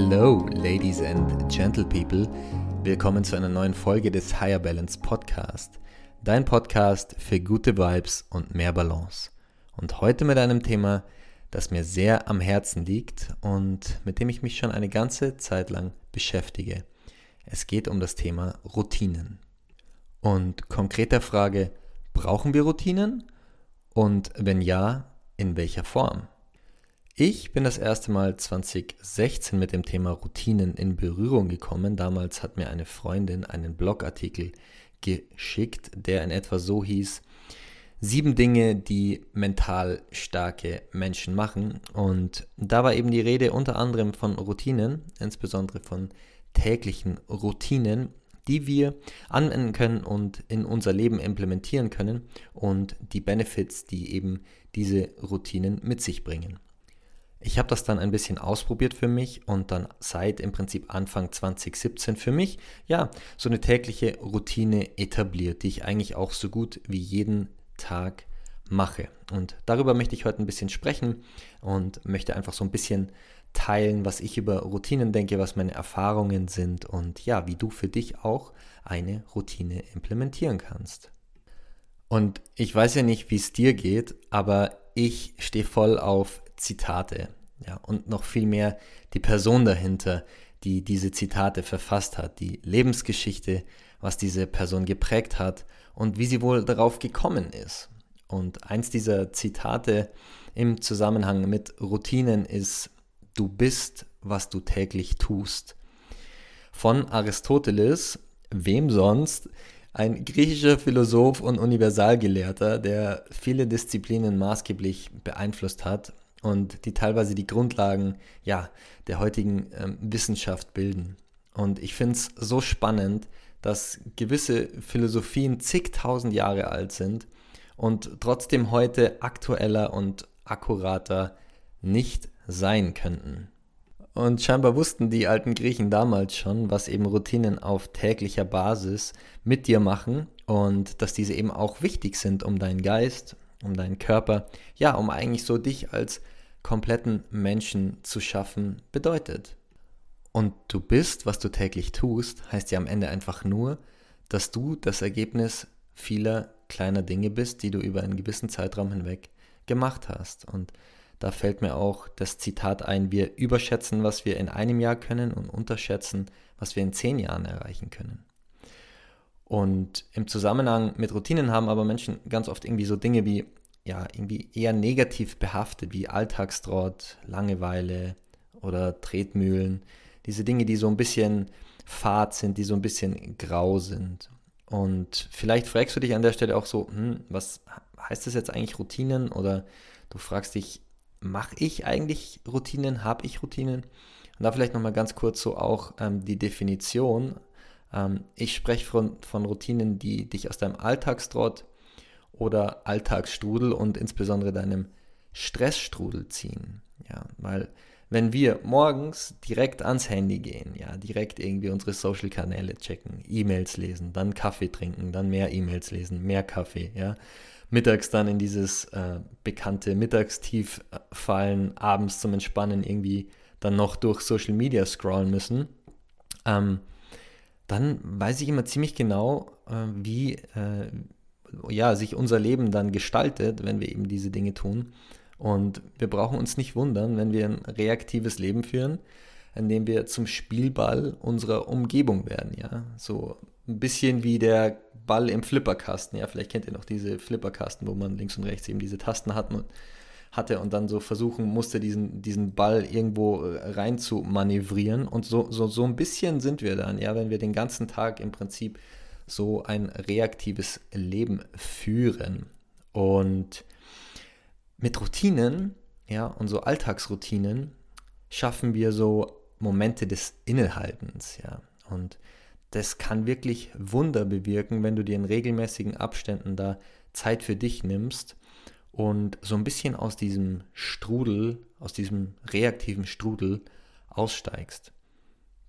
Hello, Ladies and Gentle People. Willkommen zu einer neuen Folge des Higher Balance Podcast. Dein Podcast für gute Vibes und mehr Balance. Und heute mit einem Thema, das mir sehr am Herzen liegt und mit dem ich mich schon eine ganze Zeit lang beschäftige. Es geht um das Thema Routinen. Und konkreter Frage, brauchen wir Routinen? Und wenn ja, in welcher Form? Ich bin das erste Mal 2016 mit dem Thema Routinen in Berührung gekommen. Damals hat mir eine Freundin einen Blogartikel geschickt, der in etwa so hieß, sieben Dinge, die mental starke Menschen machen. Und da war eben die Rede unter anderem von Routinen, insbesondere von täglichen Routinen, die wir anwenden können und in unser Leben implementieren können und die Benefits, die eben diese Routinen mit sich bringen. Ich habe das dann ein bisschen ausprobiert für mich und dann seit im Prinzip Anfang 2017 für mich, ja, so eine tägliche Routine etabliert, die ich eigentlich auch so gut wie jeden Tag mache. Und darüber möchte ich heute ein bisschen sprechen und möchte einfach so ein bisschen teilen, was ich über Routinen denke, was meine Erfahrungen sind und ja, wie du für dich auch eine Routine implementieren kannst. Und ich weiß ja nicht, wie es dir geht, aber ich stehe voll auf Zitate. Ja, und noch viel mehr die Person dahinter, die diese Zitate verfasst hat, die Lebensgeschichte, was diese Person geprägt hat und wie sie wohl darauf gekommen ist. Und eins dieser Zitate im Zusammenhang mit Routinen ist, du bist, was du täglich tust. Von Aristoteles, wem sonst, ein griechischer Philosoph und Universalgelehrter, der viele Disziplinen maßgeblich beeinflusst hat und die teilweise die Grundlagen ja, der heutigen ähm, Wissenschaft bilden. Und ich finde es so spannend, dass gewisse Philosophien zigtausend Jahre alt sind und trotzdem heute aktueller und akkurater nicht sein könnten. Und scheinbar wussten die alten Griechen damals schon, was eben Routinen auf täglicher Basis mit dir machen und dass diese eben auch wichtig sind, um deinen Geist, um deinen Körper, ja, um eigentlich so dich als kompletten Menschen zu schaffen bedeutet. Und du bist, was du täglich tust, heißt ja am Ende einfach nur, dass du das Ergebnis vieler kleiner Dinge bist, die du über einen gewissen Zeitraum hinweg gemacht hast. Und da fällt mir auch das Zitat ein, wir überschätzen, was wir in einem Jahr können und unterschätzen, was wir in zehn Jahren erreichen können. Und im Zusammenhang mit Routinen haben aber Menschen ganz oft irgendwie so Dinge wie, ja, irgendwie eher negativ behaftet, wie Alltagstrott, Langeweile oder Tretmühlen. Diese Dinge, die so ein bisschen fad sind, die so ein bisschen grau sind. Und vielleicht fragst du dich an der Stelle auch so, hm, was heißt das jetzt eigentlich Routinen? Oder du fragst dich, mache ich eigentlich Routinen? Habe ich Routinen? Und da vielleicht nochmal ganz kurz so auch ähm, die Definition. Ähm, ich spreche von, von Routinen, die dich aus deinem Alltagstrott oder Alltagsstrudel und insbesondere deinem Stressstrudel ziehen. Ja, weil wenn wir morgens direkt ans Handy gehen, ja, direkt irgendwie unsere Social Kanäle checken, E-Mails lesen, dann Kaffee trinken, dann mehr E-Mails lesen, mehr Kaffee, ja, mittags dann in dieses äh, bekannte Mittagstief äh, fallen, abends zum Entspannen irgendwie dann noch durch Social Media scrollen müssen, ähm, dann weiß ich immer ziemlich genau, äh, wie, äh, ja, sich unser Leben dann gestaltet, wenn wir eben diese Dinge tun. Und wir brauchen uns nicht wundern, wenn wir ein reaktives Leben führen, in dem wir zum Spielball unserer Umgebung werden, ja. So ein bisschen wie der Ball im Flipperkasten, ja. Vielleicht kennt ihr noch diese Flipperkasten, wo man links und rechts eben diese Tasten hat und hatte und dann so versuchen musste, diesen, diesen Ball irgendwo äh, rein zu manövrieren. Und so, so, so ein bisschen sind wir dann, ja, wenn wir den ganzen Tag im Prinzip so ein reaktives Leben führen. Und mit Routinen, ja, und so Alltagsroutinen schaffen wir so Momente des Innehaltens, ja. Und das kann wirklich Wunder bewirken, wenn du dir in regelmäßigen Abständen da Zeit für dich nimmst und so ein bisschen aus diesem Strudel, aus diesem reaktiven Strudel aussteigst.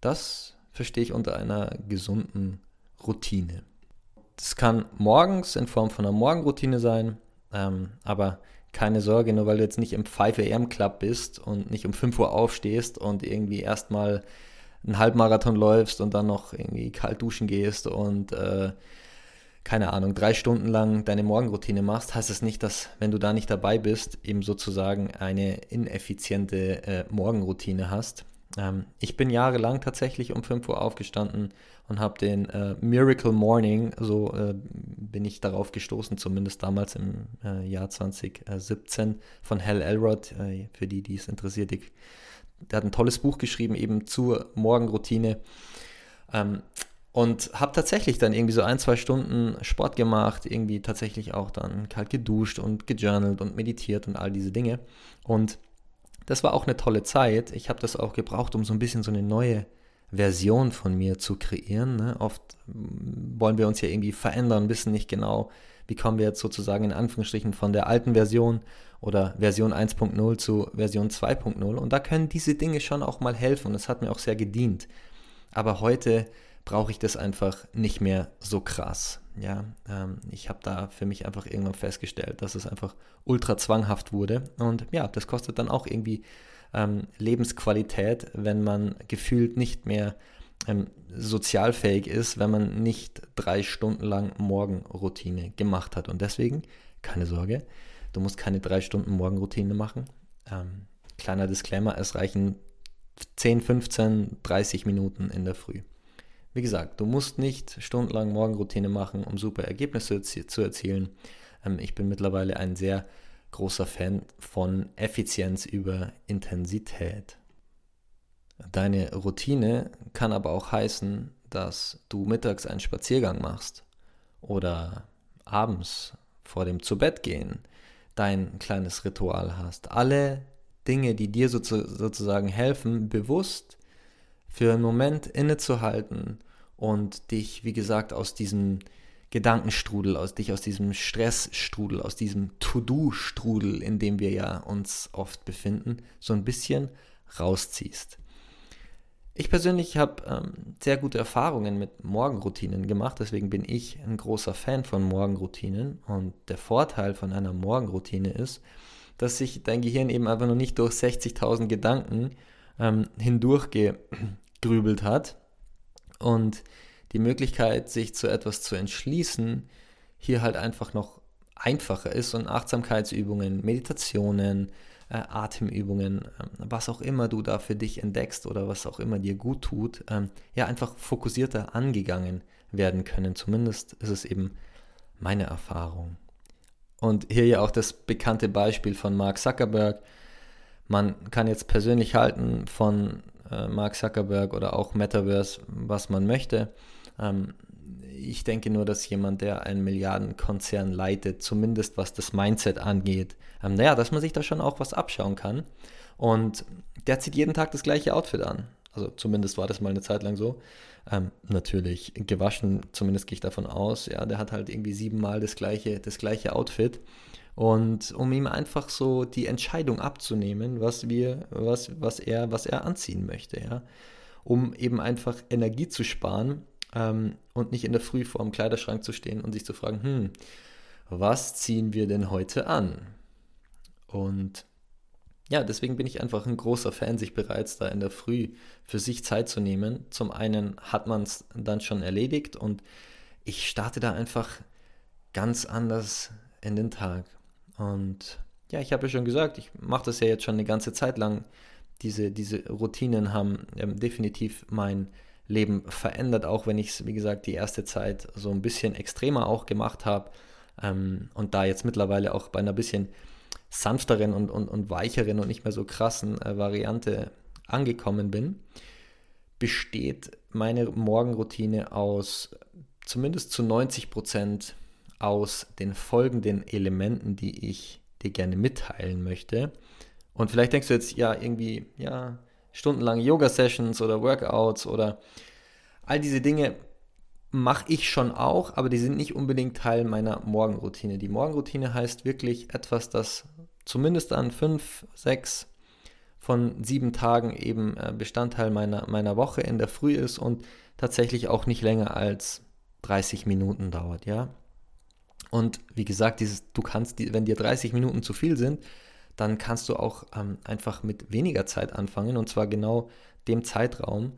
Das verstehe ich unter einer gesunden Routine. Das kann morgens in Form von einer Morgenroutine sein, ähm, aber keine Sorge, nur weil du jetzt nicht im 5 AM Club bist und nicht um 5 Uhr aufstehst und irgendwie erstmal einen Halbmarathon läufst und dann noch irgendwie kalt duschen gehst und äh, keine Ahnung, drei Stunden lang deine Morgenroutine machst, heißt es das nicht, dass, wenn du da nicht dabei bist, eben sozusagen eine ineffiziente äh, Morgenroutine hast. Ähm, ich bin jahrelang tatsächlich um 5 Uhr aufgestanden und habe den äh, Miracle Morning, so äh, bin ich darauf gestoßen, zumindest damals im äh, Jahr 2017 von Hal Elrod, äh, für die, die es interessiert. Ich, der hat ein tolles Buch geschrieben, eben zur Morgenroutine. Ähm, und habe tatsächlich dann irgendwie so ein, zwei Stunden Sport gemacht, irgendwie tatsächlich auch dann kalt geduscht und gejournalt und meditiert und all diese Dinge. Und das war auch eine tolle Zeit. Ich habe das auch gebraucht, um so ein bisschen so eine neue Version von mir zu kreieren. Ne? Oft wollen wir uns ja irgendwie verändern, wissen nicht genau, wie kommen wir jetzt sozusagen in Anführungsstrichen von der alten Version oder Version 1.0 zu Version 2.0. Und da können diese Dinge schon auch mal helfen und das hat mir auch sehr gedient. Aber heute brauche ich das einfach nicht mehr so krass. Ja, ähm, ich habe da für mich einfach irgendwann festgestellt, dass es einfach ultra zwanghaft wurde. Und ja, das kostet dann auch irgendwie ähm, Lebensqualität, wenn man gefühlt nicht mehr ähm, sozialfähig ist, wenn man nicht drei Stunden lang Morgenroutine gemacht hat. Und deswegen, keine Sorge, du musst keine drei Stunden Morgenroutine machen. Ähm, kleiner Disclaimer, es reichen 10, 15, 30 Minuten in der Früh. Wie gesagt, du musst nicht stundenlang Morgenroutine machen, um super Ergebnisse zu erzielen. Ähm, ich bin mittlerweile ein sehr großer Fan von Effizienz über Intensität. Deine Routine kann aber auch heißen, dass du mittags einen Spaziergang machst oder abends vor dem Zubettgehen dein kleines Ritual hast. Alle Dinge, die dir sozusagen helfen, bewusst für einen Moment innezuhalten und dich, wie gesagt, aus diesem Gedankenstrudel, aus dich aus diesem Stressstrudel, aus diesem To-Do-Strudel, in dem wir ja uns oft befinden, so ein bisschen rausziehst. Ich persönlich habe ähm, sehr gute Erfahrungen mit Morgenroutinen gemacht, deswegen bin ich ein großer Fan von Morgenroutinen. Und der Vorteil von einer Morgenroutine ist, dass sich dein Gehirn eben einfach noch nicht durch 60.000 Gedanken ähm, hindurchgegrübelt hat und die Möglichkeit, sich zu etwas zu entschließen, hier halt einfach noch einfacher ist und Achtsamkeitsübungen, Meditationen, äh, Atemübungen, äh, was auch immer du da für dich entdeckst oder was auch immer dir gut tut, ähm, ja einfach fokussierter angegangen werden können. Zumindest ist es eben meine Erfahrung. Und hier ja auch das bekannte Beispiel von Mark Zuckerberg. Man kann jetzt persönlich halten von äh, Mark Zuckerberg oder auch Metaverse, was man möchte. Ähm, ich denke nur, dass jemand, der einen Milliardenkonzern leitet, zumindest was das Mindset angeht, ähm, naja, dass man sich da schon auch was abschauen kann. Und der zieht jeden Tag das gleiche Outfit an. Also zumindest war das mal eine Zeit lang so. Ähm, natürlich gewaschen, zumindest gehe ich davon aus. Ja, der hat halt irgendwie siebenmal das gleiche, das gleiche Outfit. Und um ihm einfach so die Entscheidung abzunehmen, was wir, was, was er, was er anziehen möchte, ja. Um eben einfach Energie zu sparen ähm, und nicht in der Früh vor dem Kleiderschrank zu stehen und sich zu fragen, hm, was ziehen wir denn heute an? Und ja, deswegen bin ich einfach ein großer Fan, sich bereits da in der Früh für sich Zeit zu nehmen. Zum einen hat man es dann schon erledigt und ich starte da einfach ganz anders in den Tag. Und ja, ich habe ja schon gesagt, ich mache das ja jetzt schon eine ganze Zeit lang. Diese, diese Routinen haben ähm, definitiv mein Leben verändert, auch wenn ich es, wie gesagt, die erste Zeit so ein bisschen extremer auch gemacht habe ähm, und da jetzt mittlerweile auch bei einer bisschen sanfteren und, und, und weicheren und nicht mehr so krassen äh, Variante angekommen bin, besteht meine Morgenroutine aus zumindest zu 90 Prozent aus den folgenden Elementen, die ich dir gerne mitteilen möchte. Und vielleicht denkst du jetzt, ja, irgendwie, ja, stundenlange Yoga-Sessions oder Workouts oder all diese Dinge mache ich schon auch, aber die sind nicht unbedingt Teil meiner Morgenroutine. Die Morgenroutine heißt wirklich etwas, das zumindest an fünf, sechs von sieben Tagen eben äh, Bestandteil meiner, meiner Woche in der Früh ist und tatsächlich auch nicht länger als 30 Minuten dauert, ja. Und wie gesagt, dieses, du kannst, wenn dir 30 Minuten zu viel sind, dann kannst du auch ähm, einfach mit weniger Zeit anfangen und zwar genau dem Zeitraum,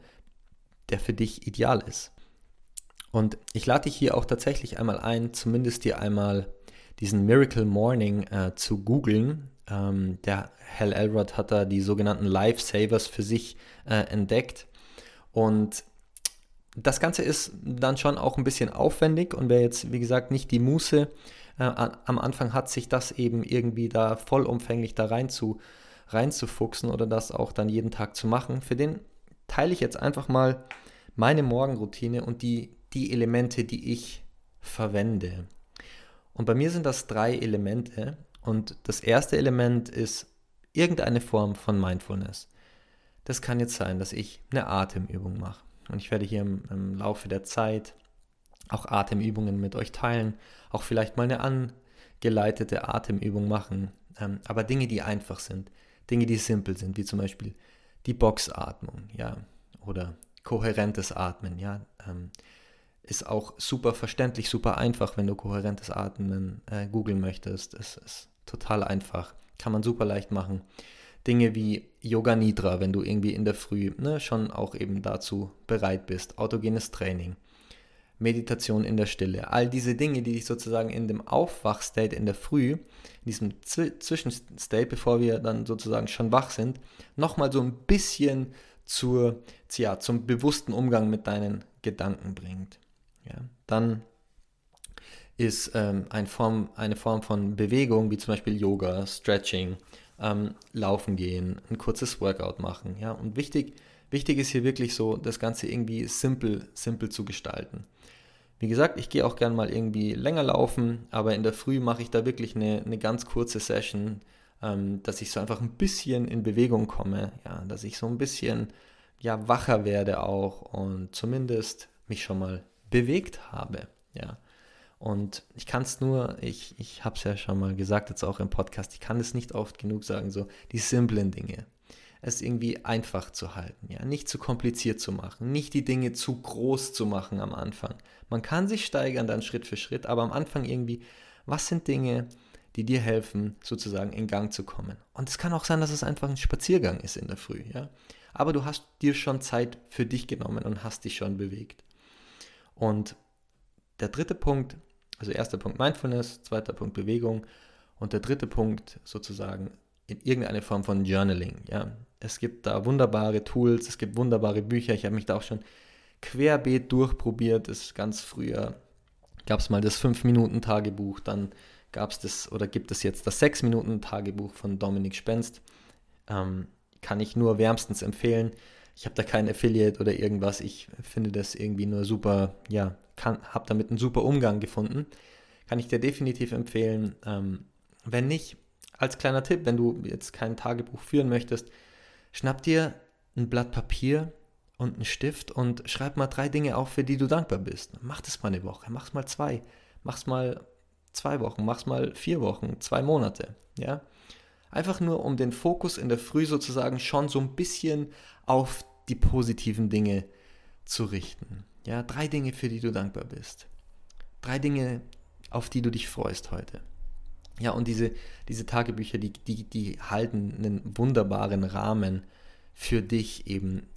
der für dich ideal ist. Und ich lade dich hier auch tatsächlich einmal ein, zumindest dir einmal diesen Miracle Morning äh, zu googeln. Ähm, der Hal Elrod hat da die sogenannten Lifesavers für sich äh, entdeckt. Und das Ganze ist dann schon auch ein bisschen aufwendig und wer jetzt, wie gesagt, nicht die Muße äh, am Anfang hat, sich das eben irgendwie da vollumfänglich da rein zu, reinzufuchsen oder das auch dann jeden Tag zu machen, für den teile ich jetzt einfach mal meine Morgenroutine und die, die Elemente, die ich verwende. Und bei mir sind das drei Elemente. Und das erste Element ist irgendeine Form von Mindfulness. Das kann jetzt sein, dass ich eine Atemübung mache. Und ich werde hier im, im Laufe der Zeit auch Atemübungen mit euch teilen, auch vielleicht mal eine angeleitete Atemübung machen. Ähm, aber Dinge, die einfach sind, Dinge, die simpel sind, wie zum Beispiel die Boxatmung, ja, oder kohärentes Atmen, ja. Ähm, ist auch super verständlich, super einfach, wenn du kohärentes Atmen äh, googeln möchtest. Es ist total einfach, kann man super leicht machen. Dinge wie Yoga Nidra, wenn du irgendwie in der Früh ne, schon auch eben dazu bereit bist, autogenes Training, Meditation in der Stille, all diese Dinge, die dich sozusagen in dem Aufwachstate in der Früh, in diesem Zwischenstate, bevor wir dann sozusagen schon wach sind, nochmal so ein bisschen zur, ja, zum bewussten Umgang mit deinen Gedanken bringt. Ja, dann ist ähm, eine, Form, eine Form von Bewegung, wie zum Beispiel Yoga, Stretching, ähm, Laufen gehen, ein kurzes Workout machen. Ja? Und wichtig, wichtig ist hier wirklich so, das Ganze irgendwie simpel, simpel zu gestalten. Wie gesagt, ich gehe auch gern mal irgendwie länger laufen, aber in der Früh mache ich da wirklich eine, eine ganz kurze Session, ähm, dass ich so einfach ein bisschen in Bewegung komme, ja, dass ich so ein bisschen ja, wacher werde auch und zumindest mich schon mal bewegt habe. Ja. Und ich kann es nur, ich, ich habe es ja schon mal gesagt, jetzt auch im Podcast, ich kann es nicht oft genug sagen, so die simplen Dinge. Es irgendwie einfach zu halten, ja, nicht zu kompliziert zu machen, nicht die Dinge zu groß zu machen am Anfang. Man kann sich steigern dann Schritt für Schritt, aber am Anfang irgendwie, was sind Dinge, die dir helfen, sozusagen in Gang zu kommen? Und es kann auch sein, dass es einfach ein Spaziergang ist in der Früh, ja. Aber du hast dir schon Zeit für dich genommen und hast dich schon bewegt. Und der dritte Punkt, also erster Punkt Mindfulness, zweiter Punkt Bewegung und der dritte Punkt sozusagen in irgendeine Form von Journaling. Ja, es gibt da wunderbare Tools, es gibt wunderbare Bücher. Ich habe mich da auch schon querbeet durchprobiert. Das ganz früher gab es mal das 5-Minuten-Tagebuch, dann gab es das oder gibt es jetzt das 6-Minuten-Tagebuch von Dominik Spenst. Ähm, kann ich nur wärmstens empfehlen. Ich habe da kein Affiliate oder irgendwas. Ich finde das irgendwie nur super, ja, habe damit einen super Umgang gefunden. Kann ich dir definitiv empfehlen. Ähm, wenn nicht, als kleiner Tipp, wenn du jetzt kein Tagebuch führen möchtest, schnapp dir ein Blatt Papier und einen Stift und schreib mal drei Dinge auf, für die du dankbar bist. Mach das mal eine Woche, mach's mal zwei, mach's mal zwei Wochen, mach's mal vier Wochen, zwei Monate, ja. Einfach nur, um den Fokus in der Früh sozusagen schon so ein bisschen auf die positiven Dinge zu richten. Ja, drei Dinge, für die du dankbar bist. Drei Dinge, auf die du dich freust heute. Ja, und diese, diese Tagebücher, die, die, die halten einen wunderbaren Rahmen für dich eben,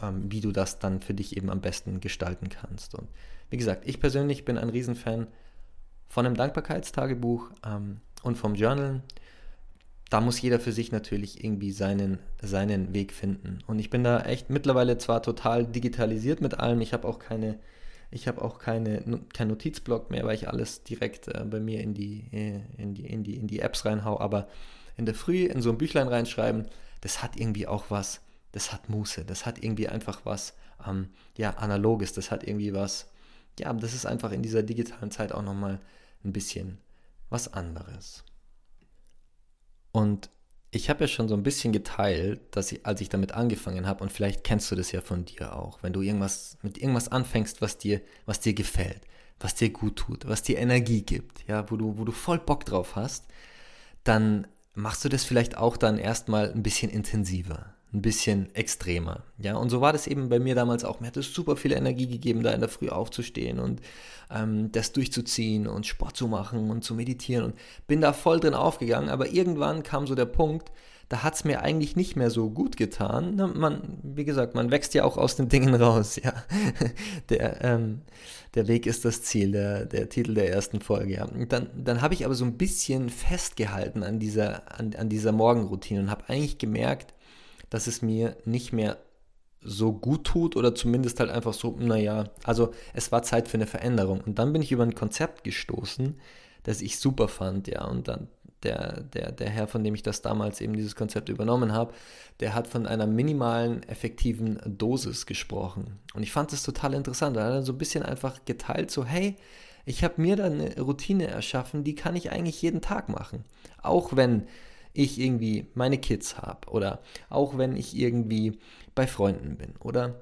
ähm, wie du das dann für dich eben am besten gestalten kannst. Und wie gesagt, ich persönlich bin ein Riesenfan von einem Dankbarkeitstagebuch ähm, und vom Journal da muss jeder für sich natürlich irgendwie seinen, seinen Weg finden. Und ich bin da echt mittlerweile zwar total digitalisiert mit allem, ich habe auch keine, ich habe auch keine, kein Notizblock mehr, weil ich alles direkt äh, bei mir in die, äh, in, die, in, die, in die Apps reinhau, aber in der Früh in so ein Büchlein reinschreiben, das hat irgendwie auch was, das hat Muße, das hat irgendwie einfach was, ähm, ja, analoges, das hat irgendwie was, ja, das ist einfach in dieser digitalen Zeit auch nochmal ein bisschen was anderes. Und ich habe ja schon so ein bisschen geteilt, dass ich, als ich damit angefangen habe, und vielleicht kennst du das ja von dir auch, wenn du irgendwas mit irgendwas anfängst, was dir, was dir gefällt, was dir gut tut, was dir Energie gibt, ja, wo du, wo du voll Bock drauf hast, dann machst du das vielleicht auch dann erstmal ein bisschen intensiver ein bisschen extremer. Ja, und so war das eben bei mir damals auch. Mir hat es super viel Energie gegeben, da in der Früh aufzustehen und ähm, das durchzuziehen und Sport zu machen und zu meditieren und bin da voll drin aufgegangen. Aber irgendwann kam so der Punkt, da hat es mir eigentlich nicht mehr so gut getan. Man, wie gesagt, man wächst ja auch aus den Dingen raus. Ja, der, ähm, der Weg ist das Ziel, der, der Titel der ersten Folge. Ja. Und dann, dann habe ich aber so ein bisschen festgehalten an dieser, an, an dieser Morgenroutine und habe eigentlich gemerkt, dass es mir nicht mehr so gut tut oder zumindest halt einfach so, naja, also es war Zeit für eine Veränderung. Und dann bin ich über ein Konzept gestoßen, das ich super fand, ja, und dann der, der, der Herr, von dem ich das damals eben dieses Konzept übernommen habe, der hat von einer minimalen, effektiven Dosis gesprochen. Und ich fand das total interessant. Er hat dann so ein bisschen einfach geteilt, so, hey, ich habe mir da eine Routine erschaffen, die kann ich eigentlich jeden Tag machen. Auch wenn ich irgendwie meine Kids habe oder auch wenn ich irgendwie bei Freunden bin oder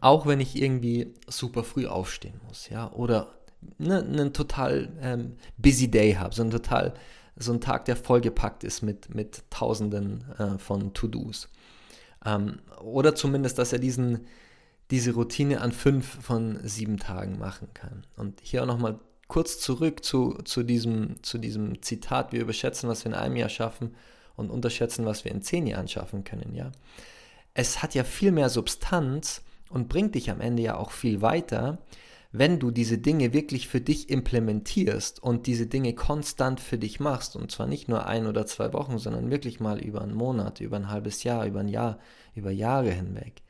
auch wenn ich irgendwie super früh aufstehen muss, ja, oder ne, einen total ähm, busy Day habe, so ein total, so ein Tag, der vollgepackt ist mit, mit tausenden äh, von To-Dos. Ähm, oder zumindest, dass er diesen, diese Routine an fünf von sieben Tagen machen kann. Und hier auch nochmal kurz zurück zu, zu, diesem, zu diesem Zitat, wir überschätzen, was wir in einem Jahr schaffen und unterschätzen, was wir in zehn Jahren schaffen können, ja. Es hat ja viel mehr Substanz und bringt dich am Ende ja auch viel weiter, wenn du diese Dinge wirklich für dich implementierst und diese Dinge konstant für dich machst und zwar nicht nur ein oder zwei Wochen, sondern wirklich mal über einen Monat, über ein halbes Jahr, über ein Jahr, über Jahre hinweg.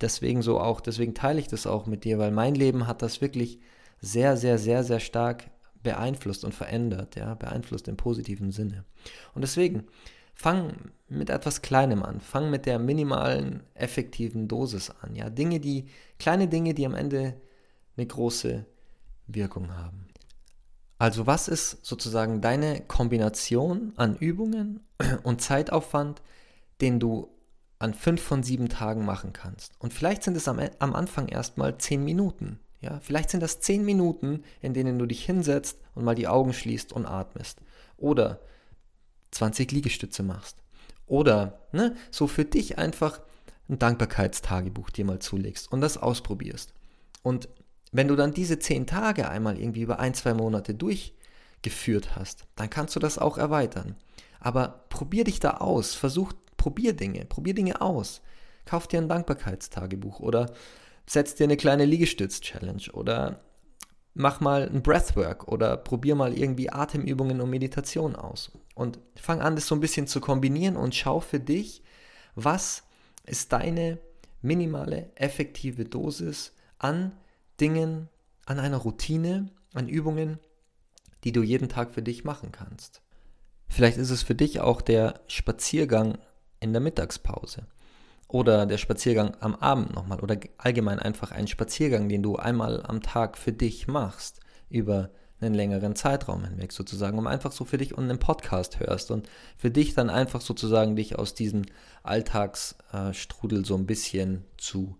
Deswegen so auch, deswegen teile ich das auch mit dir, weil mein Leben hat das wirklich sehr, sehr, sehr, sehr stark beeinflusst und verändert, ja, beeinflusst im positiven Sinne. Und deswegen, fang mit etwas Kleinem an, fang mit der minimalen, effektiven Dosis an, ja, Dinge, die, kleine Dinge, die am Ende eine große Wirkung haben. Also was ist sozusagen deine Kombination an Übungen und Zeitaufwand, den du an fünf von sieben Tagen machen kannst? Und vielleicht sind es am, am Anfang erstmal zehn Minuten, ja, vielleicht sind das zehn Minuten, in denen du dich hinsetzt und mal die Augen schließt und atmest. Oder 20 Liegestütze machst. Oder ne, so für dich einfach ein Dankbarkeitstagebuch dir mal zulegst und das ausprobierst. Und wenn du dann diese zehn Tage einmal irgendwie über ein, zwei Monate durchgeführt hast, dann kannst du das auch erweitern. Aber probier dich da aus, versuch, probier Dinge, probier Dinge aus. Kauf dir ein Dankbarkeitstagebuch oder setz dir eine kleine Liegestütz-Challenge oder mach mal ein Breathwork oder probier mal irgendwie Atemübungen und Meditation aus. Und fang an, das so ein bisschen zu kombinieren und schau für dich, was ist deine minimale, effektive Dosis an Dingen, an einer Routine, an Übungen, die du jeden Tag für dich machen kannst. Vielleicht ist es für dich auch der Spaziergang in der Mittagspause oder der Spaziergang am Abend nochmal. Oder allgemein einfach ein Spaziergang, den du einmal am Tag für dich machst, über einen längeren Zeitraum hinweg sozusagen, um einfach so für dich und einen Podcast hörst. Und für dich dann einfach sozusagen dich aus diesem Alltagsstrudel so ein bisschen zu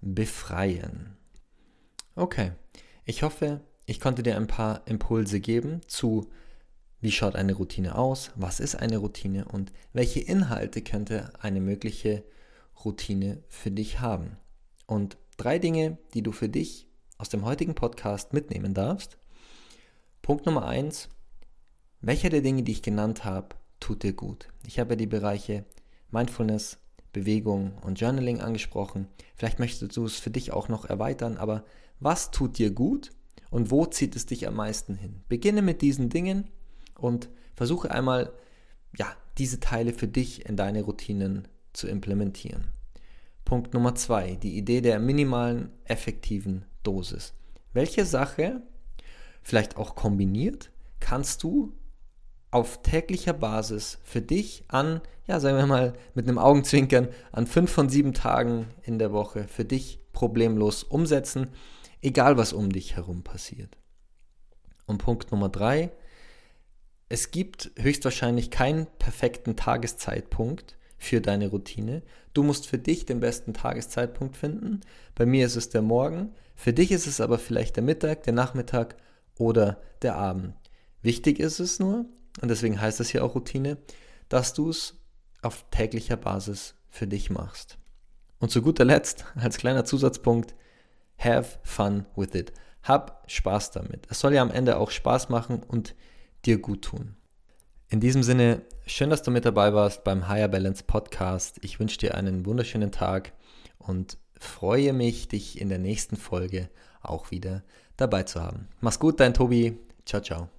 befreien. Okay, ich hoffe, ich konnte dir ein paar Impulse geben zu, wie schaut eine Routine aus, was ist eine Routine? Und welche Inhalte könnte eine mögliche Routine für dich haben. Und drei Dinge, die du für dich aus dem heutigen Podcast mitnehmen darfst. Punkt Nummer eins: Welcher der Dinge, die ich genannt habe, tut dir gut? Ich habe die Bereiche Mindfulness, Bewegung und Journaling angesprochen. Vielleicht möchtest du es für dich auch noch erweitern, aber was tut dir gut und wo zieht es dich am meisten hin? Beginne mit diesen Dingen und versuche einmal, ja, diese Teile für dich in deine Routinen zu implementieren. Punkt Nummer zwei, die Idee der minimalen effektiven Dosis. Welche Sache, vielleicht auch kombiniert, kannst du auf täglicher Basis für dich an, ja, sagen wir mal mit einem Augenzwinkern, an fünf von sieben Tagen in der Woche für dich problemlos umsetzen, egal was um dich herum passiert. Und Punkt Nummer drei, es gibt höchstwahrscheinlich keinen perfekten Tageszeitpunkt für deine Routine. Du musst für dich den besten Tageszeitpunkt finden. Bei mir ist es der Morgen. Für dich ist es aber vielleicht der Mittag, der Nachmittag oder der Abend. Wichtig ist es nur, und deswegen heißt es hier auch Routine, dass du es auf täglicher Basis für dich machst. Und zu guter Letzt, als kleiner Zusatzpunkt, have fun with it. Hab Spaß damit. Es soll ja am Ende auch Spaß machen und dir gut tun. In diesem Sinne, schön, dass du mit dabei warst beim Higher Balance Podcast. Ich wünsche dir einen wunderschönen Tag und freue mich, dich in der nächsten Folge auch wieder dabei zu haben. Mach's gut, dein Tobi. Ciao, ciao.